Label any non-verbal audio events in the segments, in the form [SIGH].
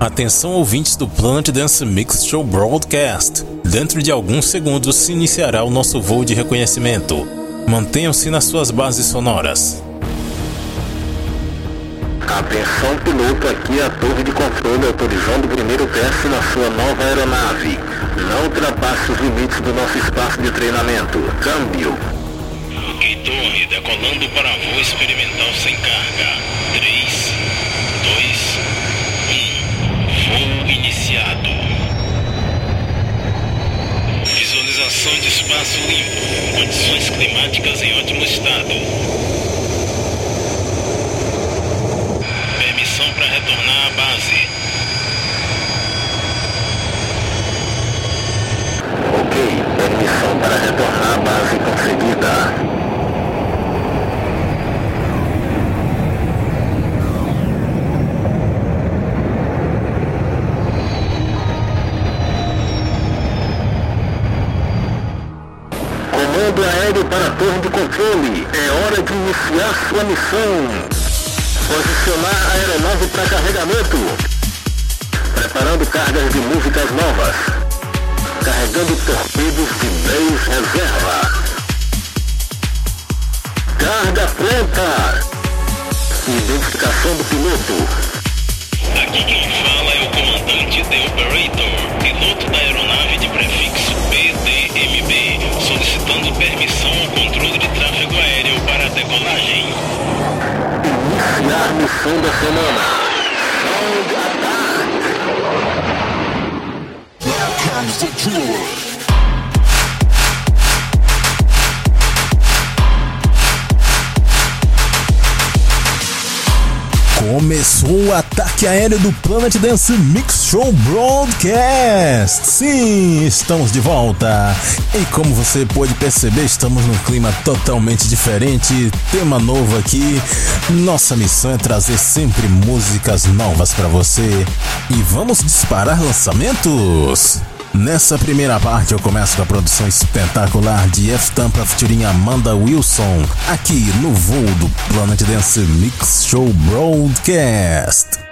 Atenção ouvintes do Planet Dance Mix Show Broadcast. Dentro de alguns segundos se iniciará o nosso voo de reconhecimento. Mantenham-se nas suas bases sonoras. Atenção piloto, aqui é a torre de controle autorizando o primeiro teste na sua nova aeronave. Não ultrapasse os limites do nosso espaço de treinamento. Câmbio. Ok, torre, decolando para voo experimental sem carga. 3, Visualização de espaço limpo. Condições climáticas em ótimo estado. Permissão para retornar à base. Ok, permissão para retornar à base concedida. Comando aéreo para a torre de controle. É hora de iniciar sua missão. Posicionar a aeronave para carregamento. Preparando cargas de músicas novas. Carregando torpedos de meios reserva. Carga pronta. Identificação do piloto. Aqui quem fala é o comandante The Operator, piloto da aeronave de prefixo solicitando permissão ao controle de tráfego aéreo para a decolagem. Iniciar missão da semana. Sound attack. Comes the. Começou o ataque aéreo do Planet Dance Mix Show Broadcast. Sim, estamos de volta. E como você pode perceber, estamos num clima totalmente diferente, tema novo aqui. Nossa missão é trazer sempre músicas novas para você. E vamos disparar lançamentos. Nessa primeira parte eu começo com a produção espetacular de F Tampa featuring Amanda Wilson, aqui no voo do Planet Dance Mix Show Broadcast.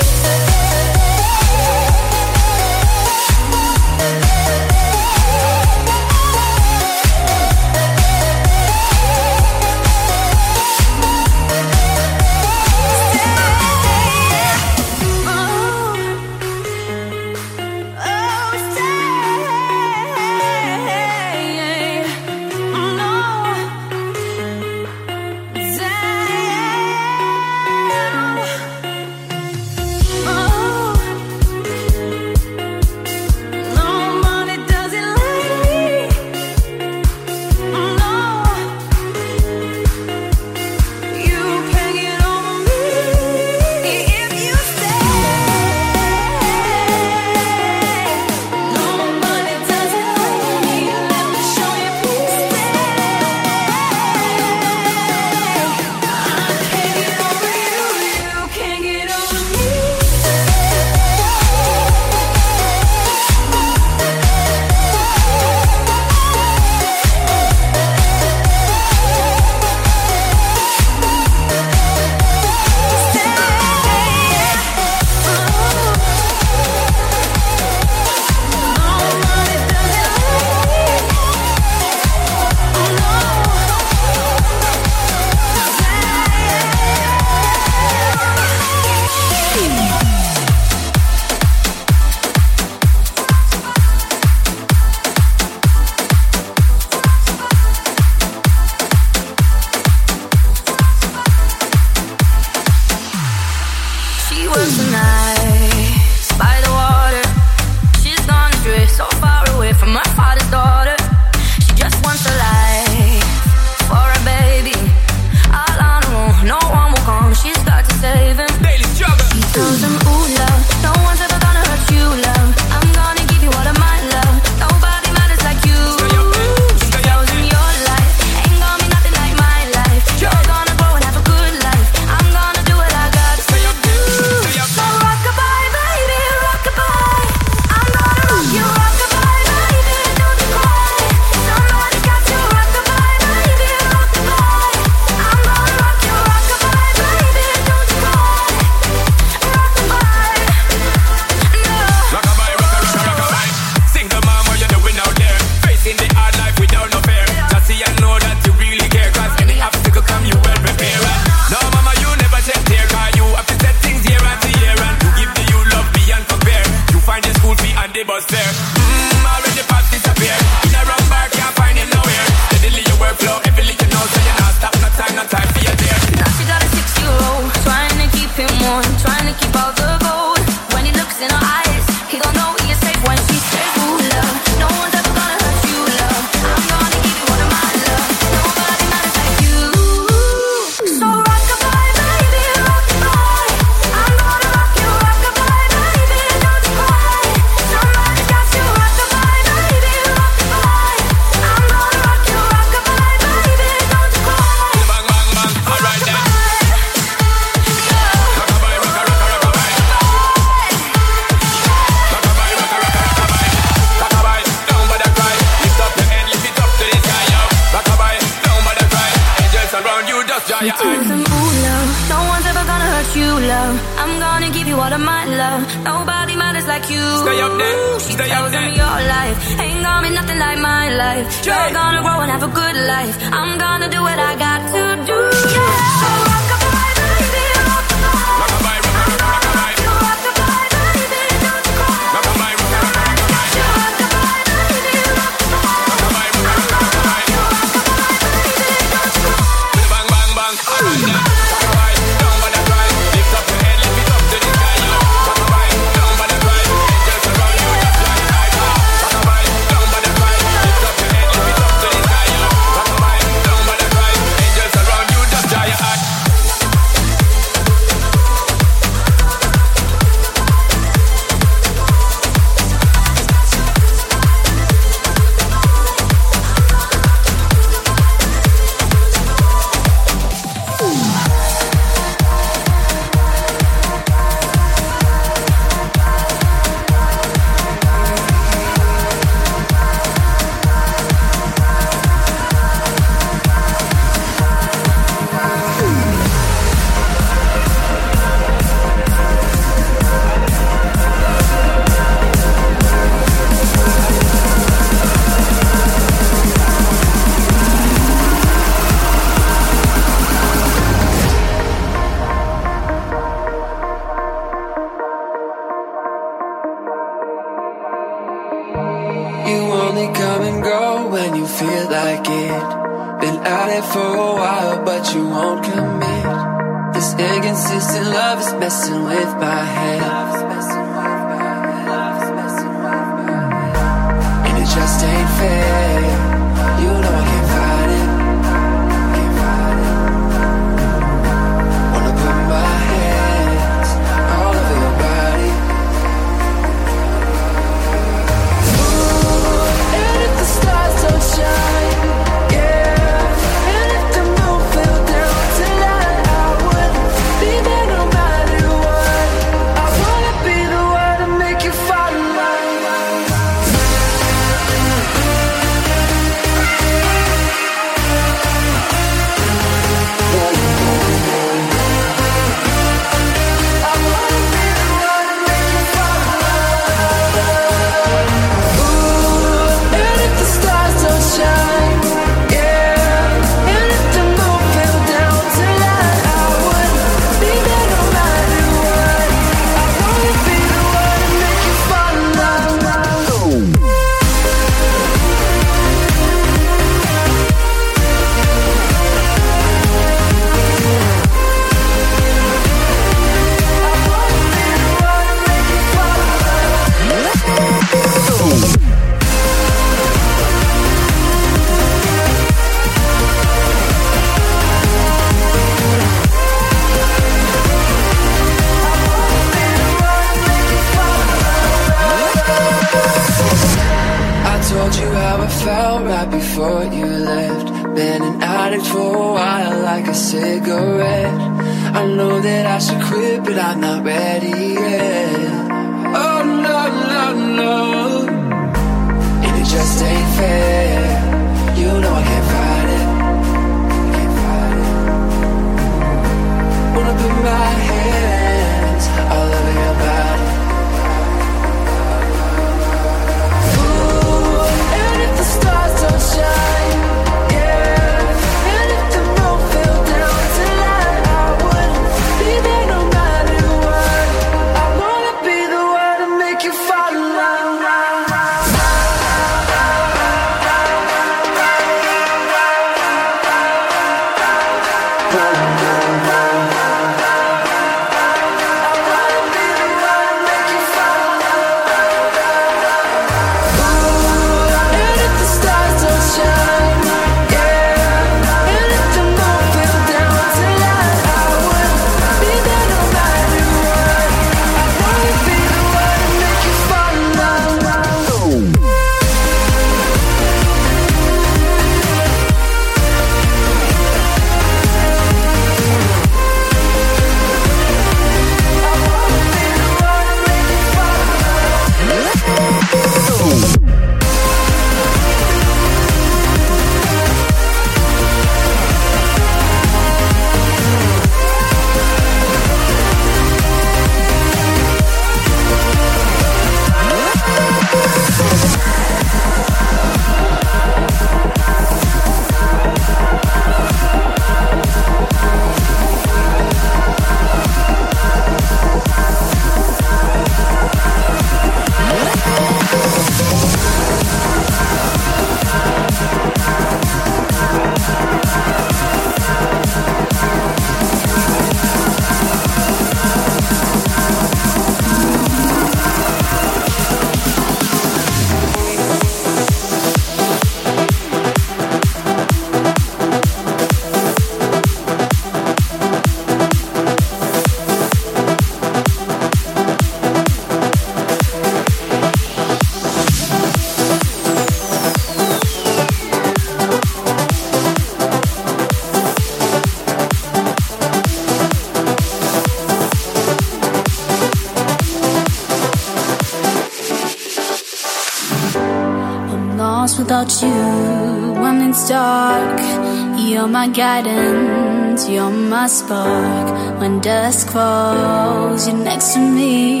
Guidance, you're my spark. When dusk falls, you're next to me,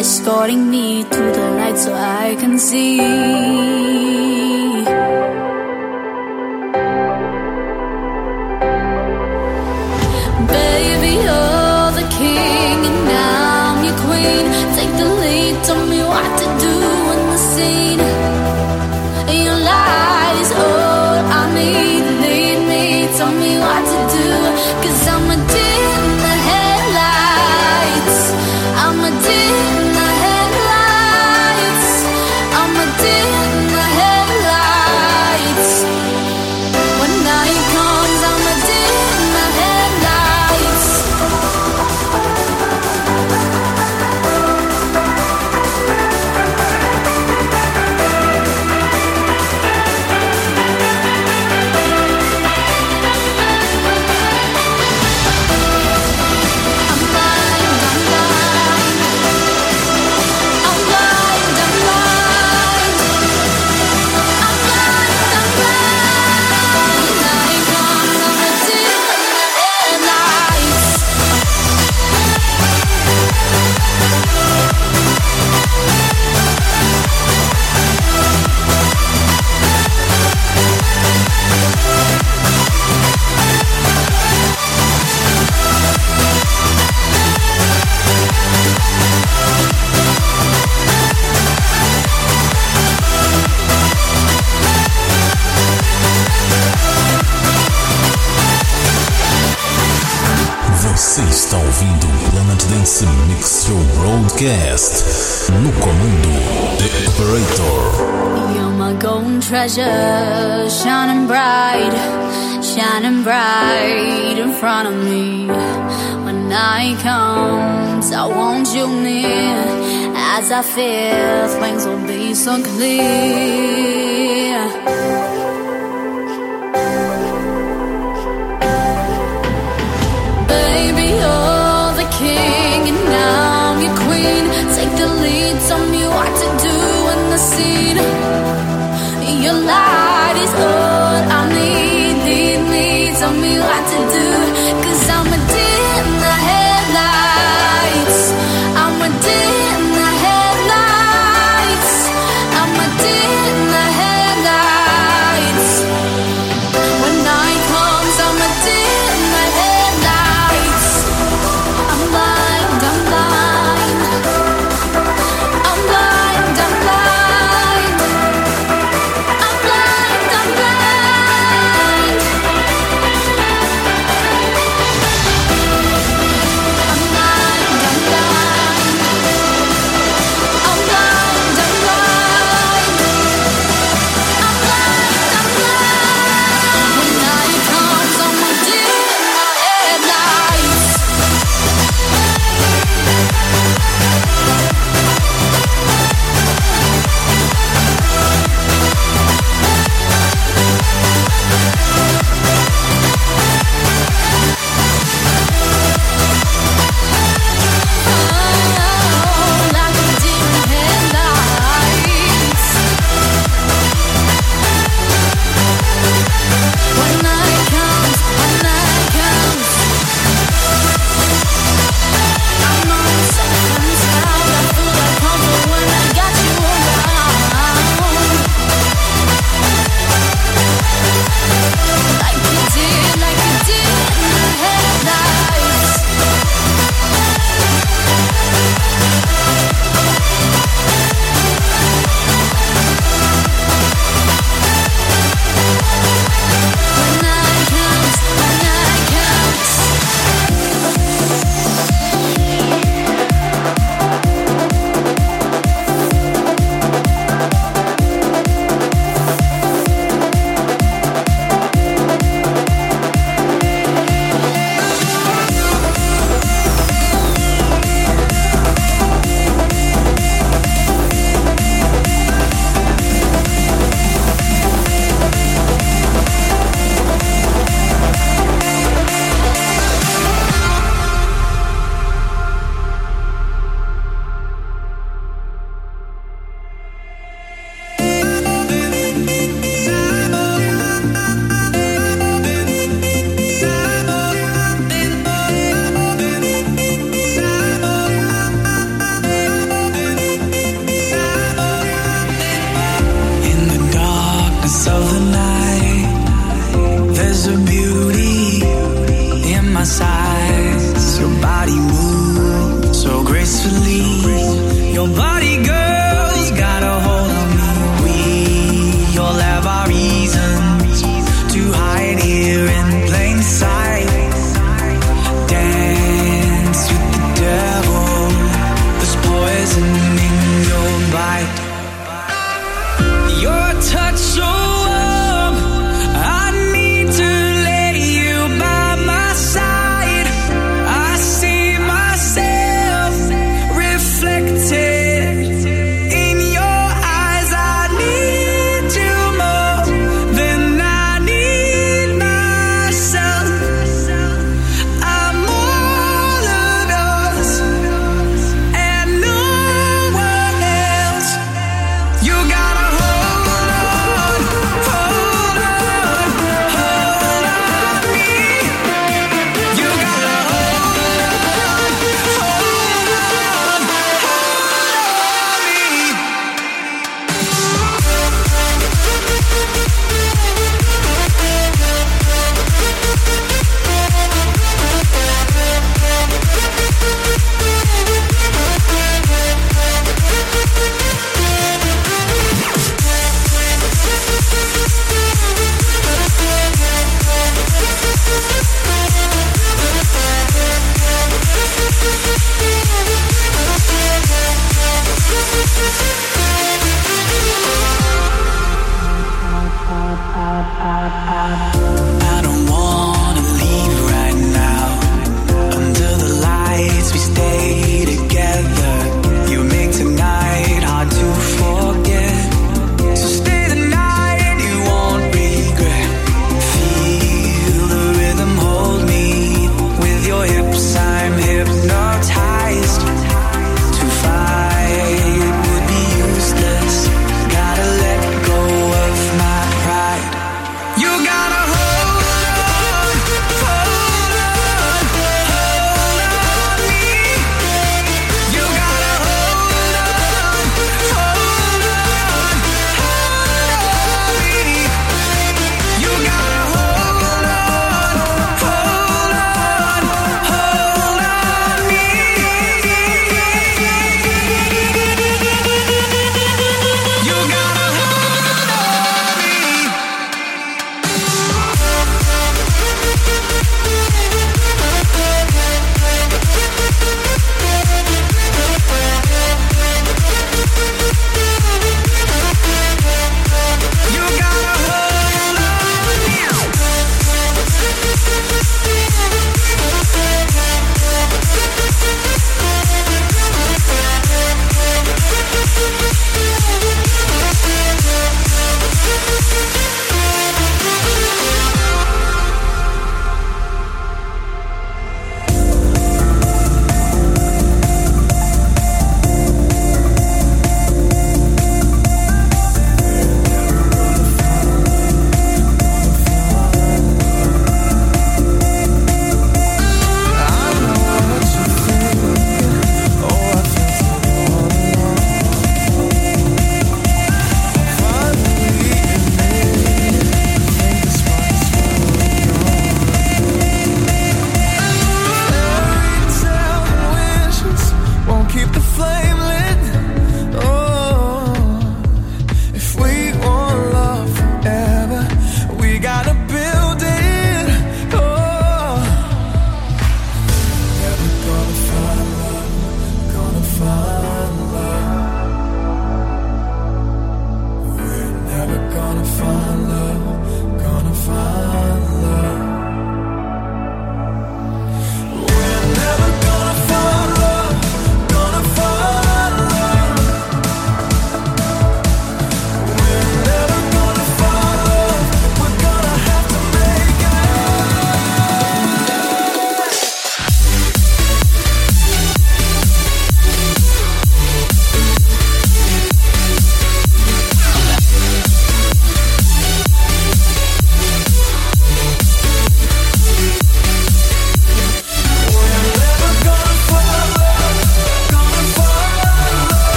escorting me to the light so I can see. Treasure, shining bright, shining bright in front of me. When night comes, I want you near. As I fear, things will be so clear. Baby, you're the king and I'm your queen. Take the lead, tell me what to do in the scene. Your light is all I need. Lead me, tell me what to do.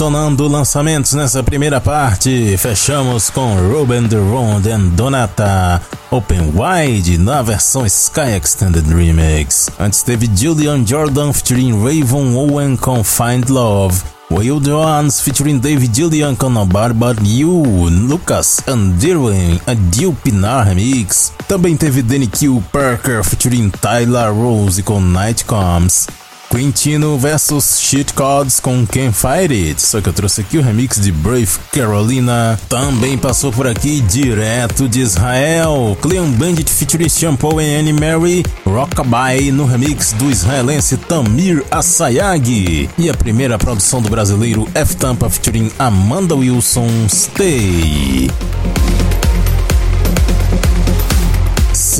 Detonando lançamentos nessa primeira parte, fechamos com Ruben Durand and Donata Open Wide na versão Sky Extended Remix. Antes teve Julian Jordan featuring Raven Owen com Find Love. Will Jones featuring David Julian com But You, Lucas and Dirwin, a Dil Pinar remix. Também teve Danny Q Parker featuring Tyler Rose com Night Comes. Quintino versus Cheat Codes com Can't Fight It. Só que eu trouxe aqui o remix de Brave Carolina. Também passou por aqui direto de Israel. Cleon Bandit featuring Shampoo e Annie Mary. Rockabye no remix do israelense Tamir Asayag. E a primeira produção do brasileiro F Tampa featuring Amanda Wilson Stay.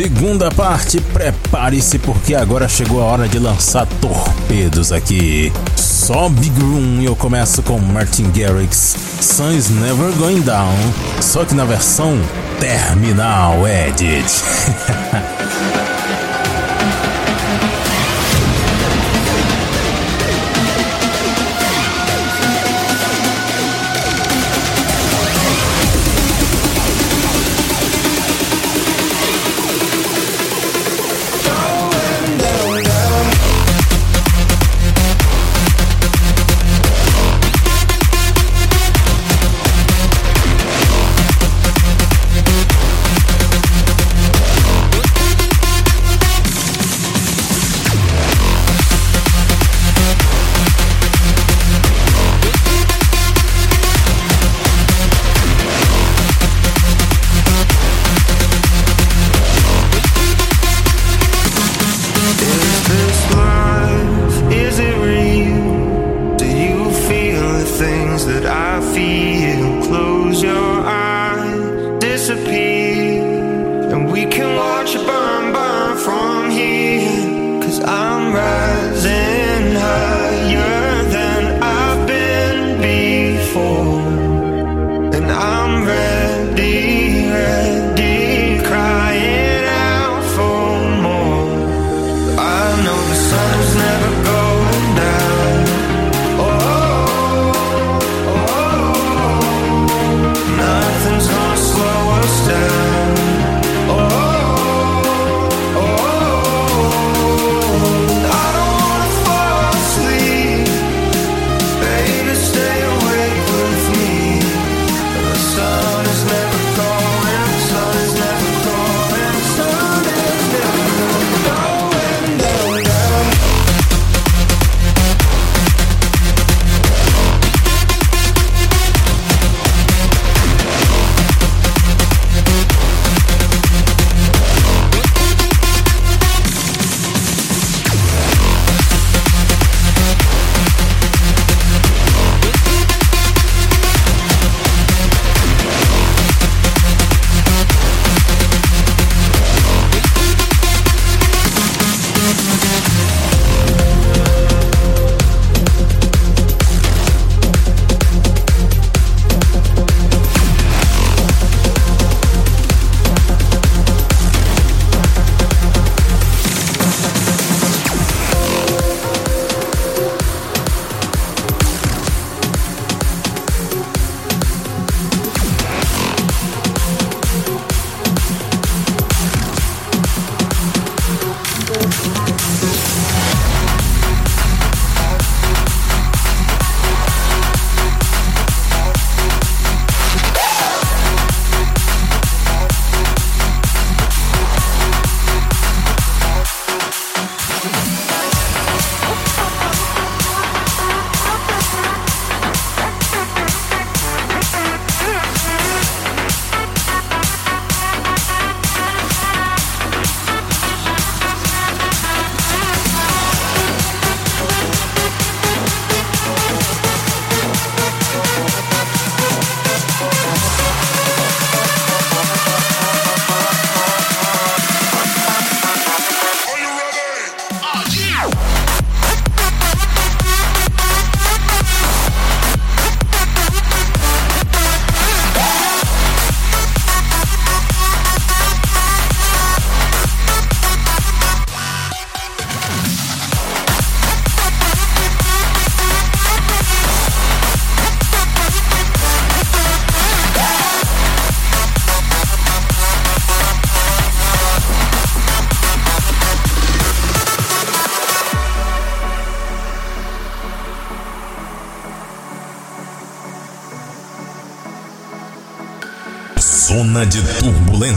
Segunda parte, prepare-se porque agora chegou a hora de lançar torpedos aqui. Só Big Room eu começo com Martin Garrix, Sun's Never Going Down, só que na versão Terminal Edit. [LAUGHS]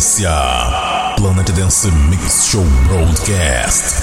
turbulência. Planet Dance Mix Show Broadcast.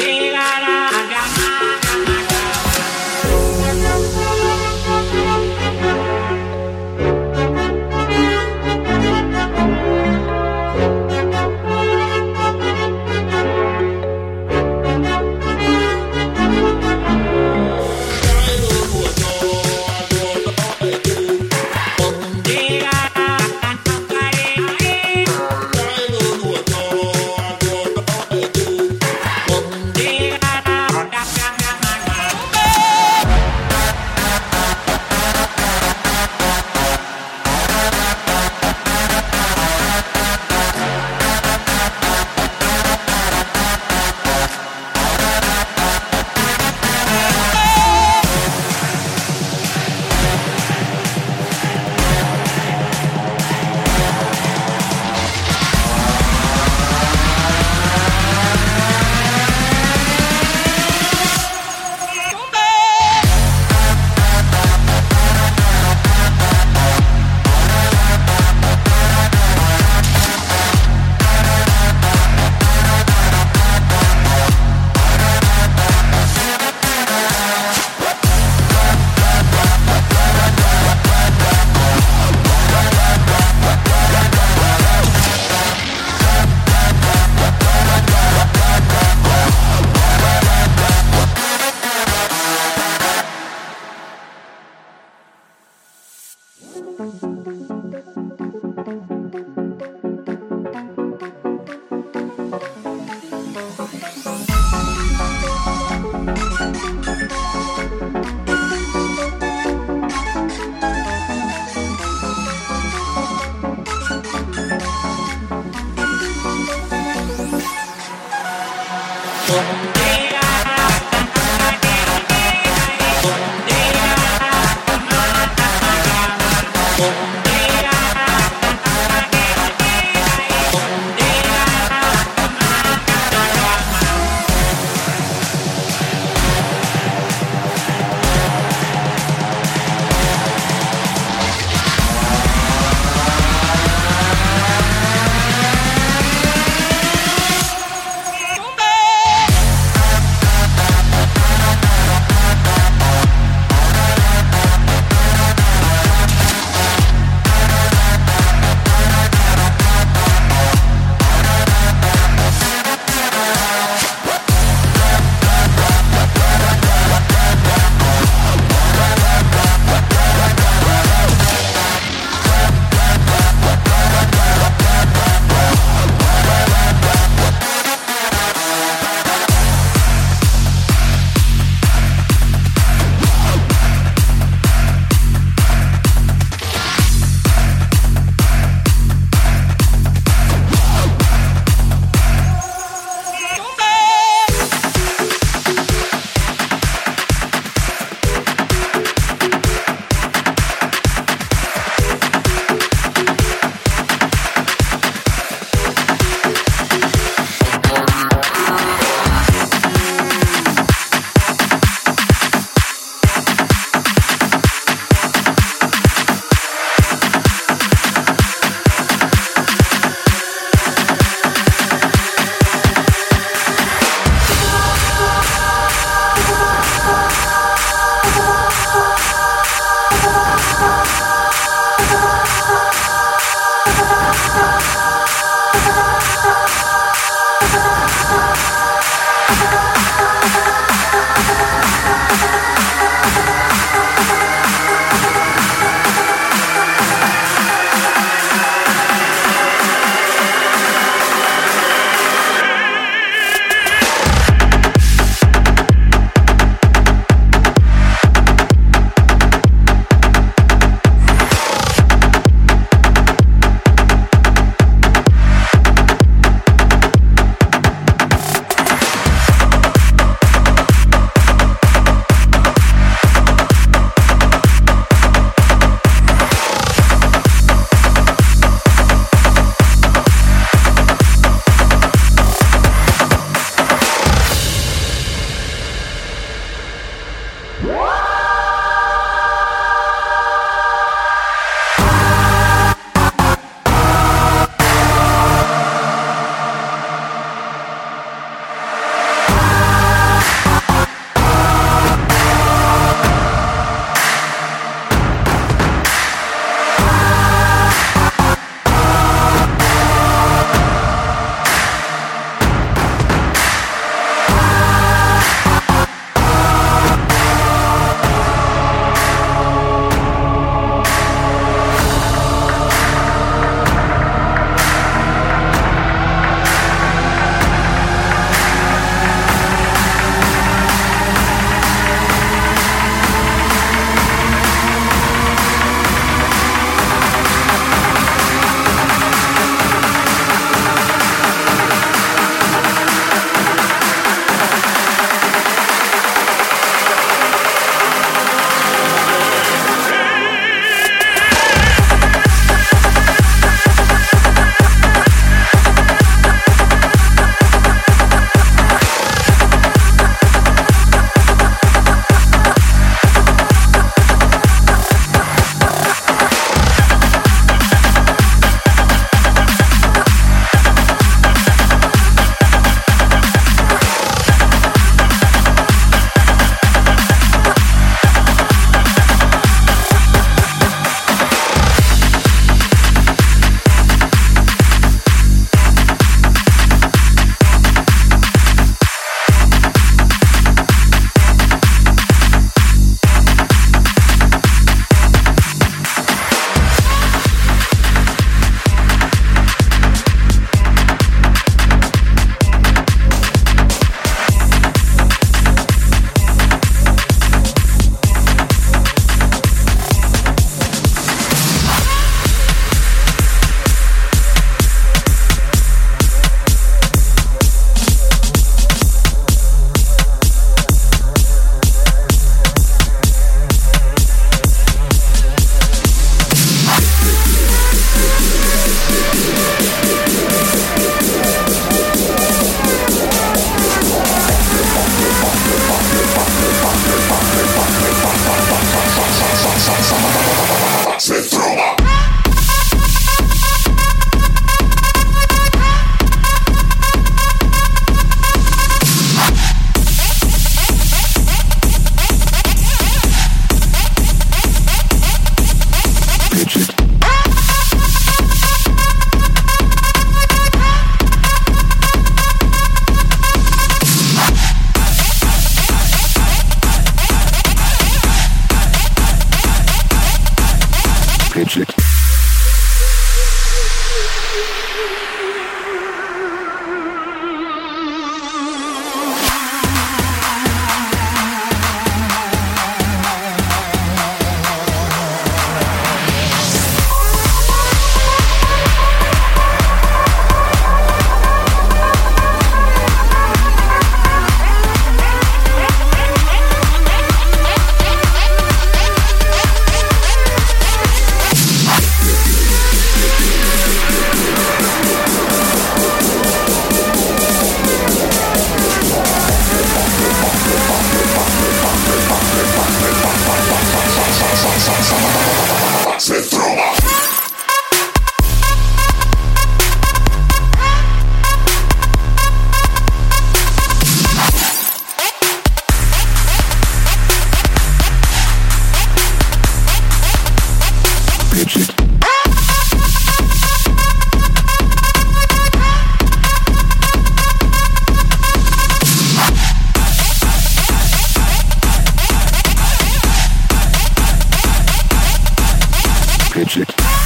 Pitch it.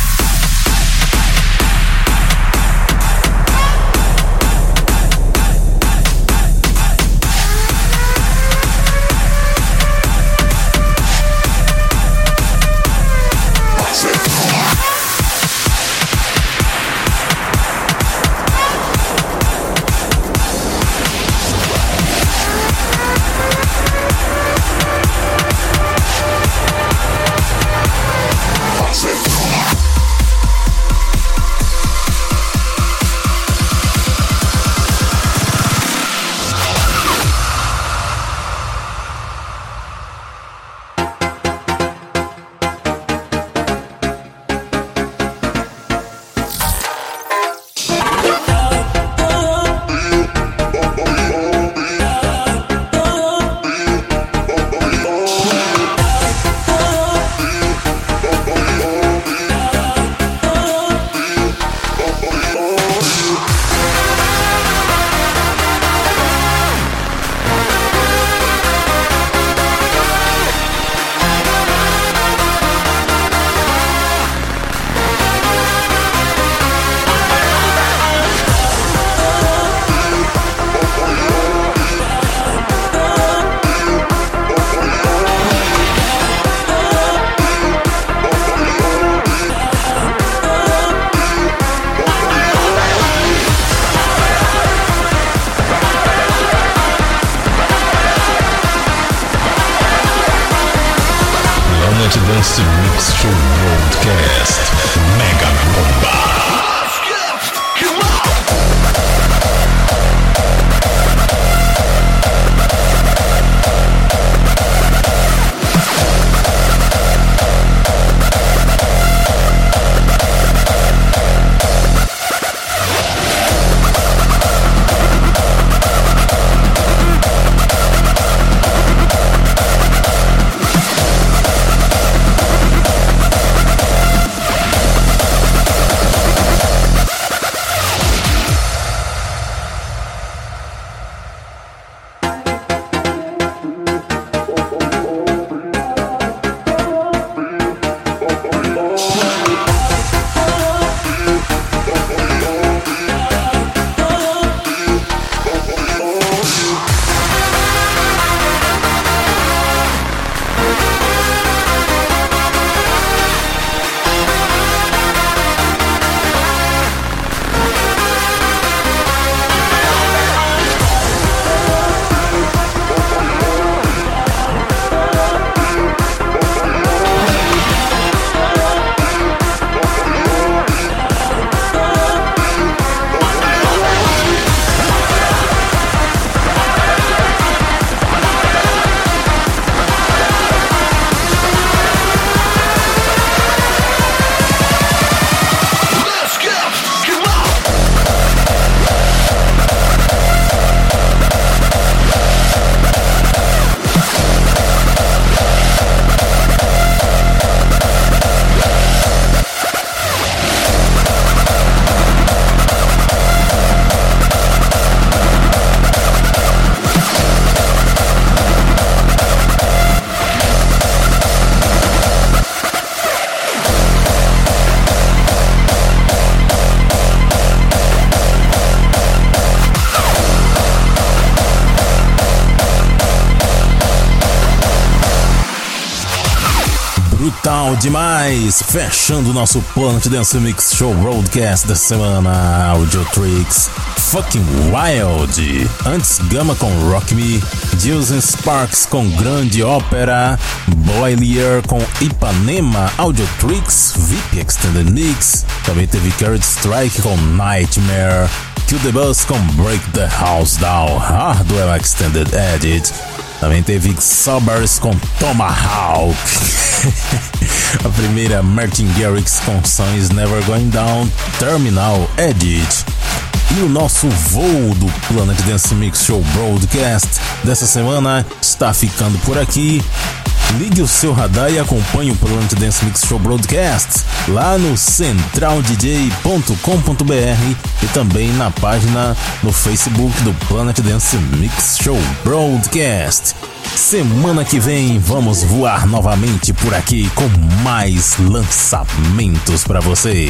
Demais! Fechando o nosso Planet Dance Mix Show Broadcast da semana, Audio Tricks, Fucking Wild. Antes, Gama com Rock Me, Jules Sparks com Grande Ópera, Boilier com Ipanema, Audio Tricks, VIP Extended Mix. Também teve Carrot Strike com Nightmare, Kill the Bus com Break the House Down, Hardware Extended Edit. Também teve Sobers com Tomahawk. [LAUGHS] A primeira Martin Garrix com Sun is Never Going Down, Terminal Edit. E o nosso voo do Planet Dance Mix Show Broadcast dessa semana está ficando por aqui. Ligue o seu radar e acompanhe o Planet Dance Mix Show Broadcast lá no centraldj.com.br e também na página no Facebook do Planet Dance Mix Show Broadcast. Semana que vem vamos voar novamente por aqui com mais lançamentos para você.